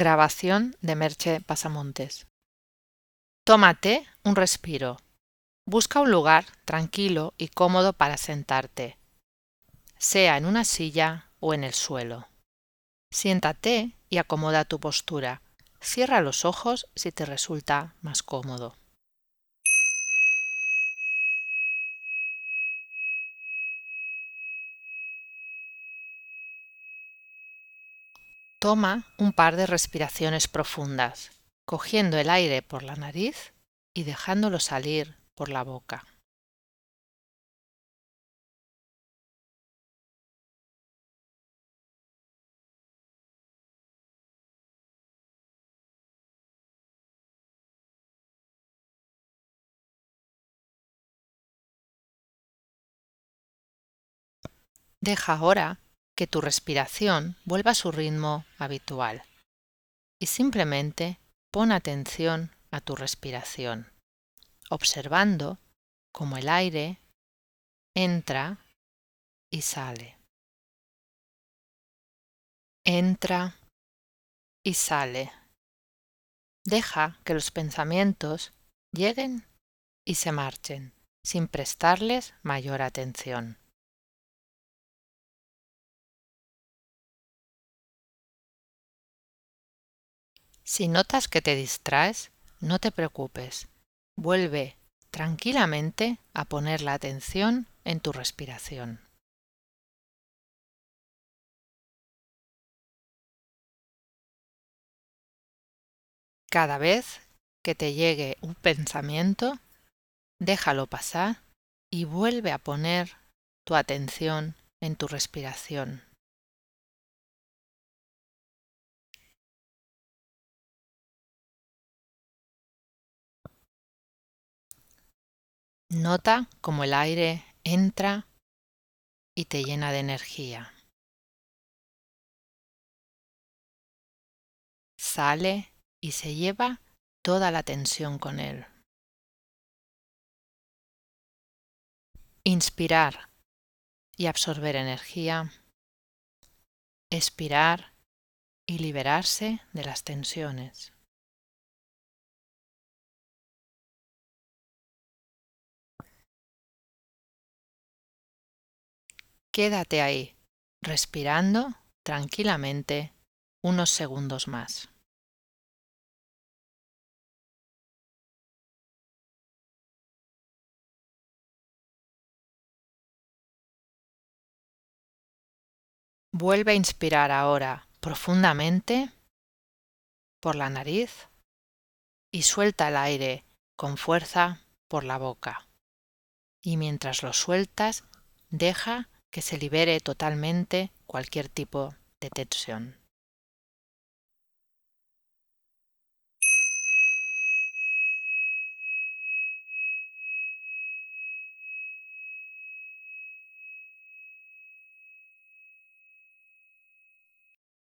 Grabación de Merche Pasamontes. Tómate un respiro. Busca un lugar tranquilo y cómodo para sentarte, sea en una silla o en el suelo. Siéntate y acomoda tu postura. Cierra los ojos si te resulta más cómodo. Toma un par de respiraciones profundas, cogiendo el aire por la nariz y dejándolo salir por la boca. Deja ahora que tu respiración vuelva a su ritmo habitual y simplemente pon atención a tu respiración, observando cómo el aire entra y sale. Entra y sale. Deja que los pensamientos lleguen y se marchen sin prestarles mayor atención. Si notas que te distraes, no te preocupes. Vuelve tranquilamente a poner la atención en tu respiración. Cada vez que te llegue un pensamiento, déjalo pasar y vuelve a poner tu atención en tu respiración. Nota cómo el aire entra y te llena de energía. Sale y se lleva toda la tensión con él. Inspirar y absorber energía. Expirar y liberarse de las tensiones. Quédate ahí, respirando tranquilamente unos segundos más. Vuelve a inspirar ahora profundamente por la nariz y suelta el aire con fuerza por la boca. Y mientras lo sueltas, deja que se libere totalmente cualquier tipo de tensión.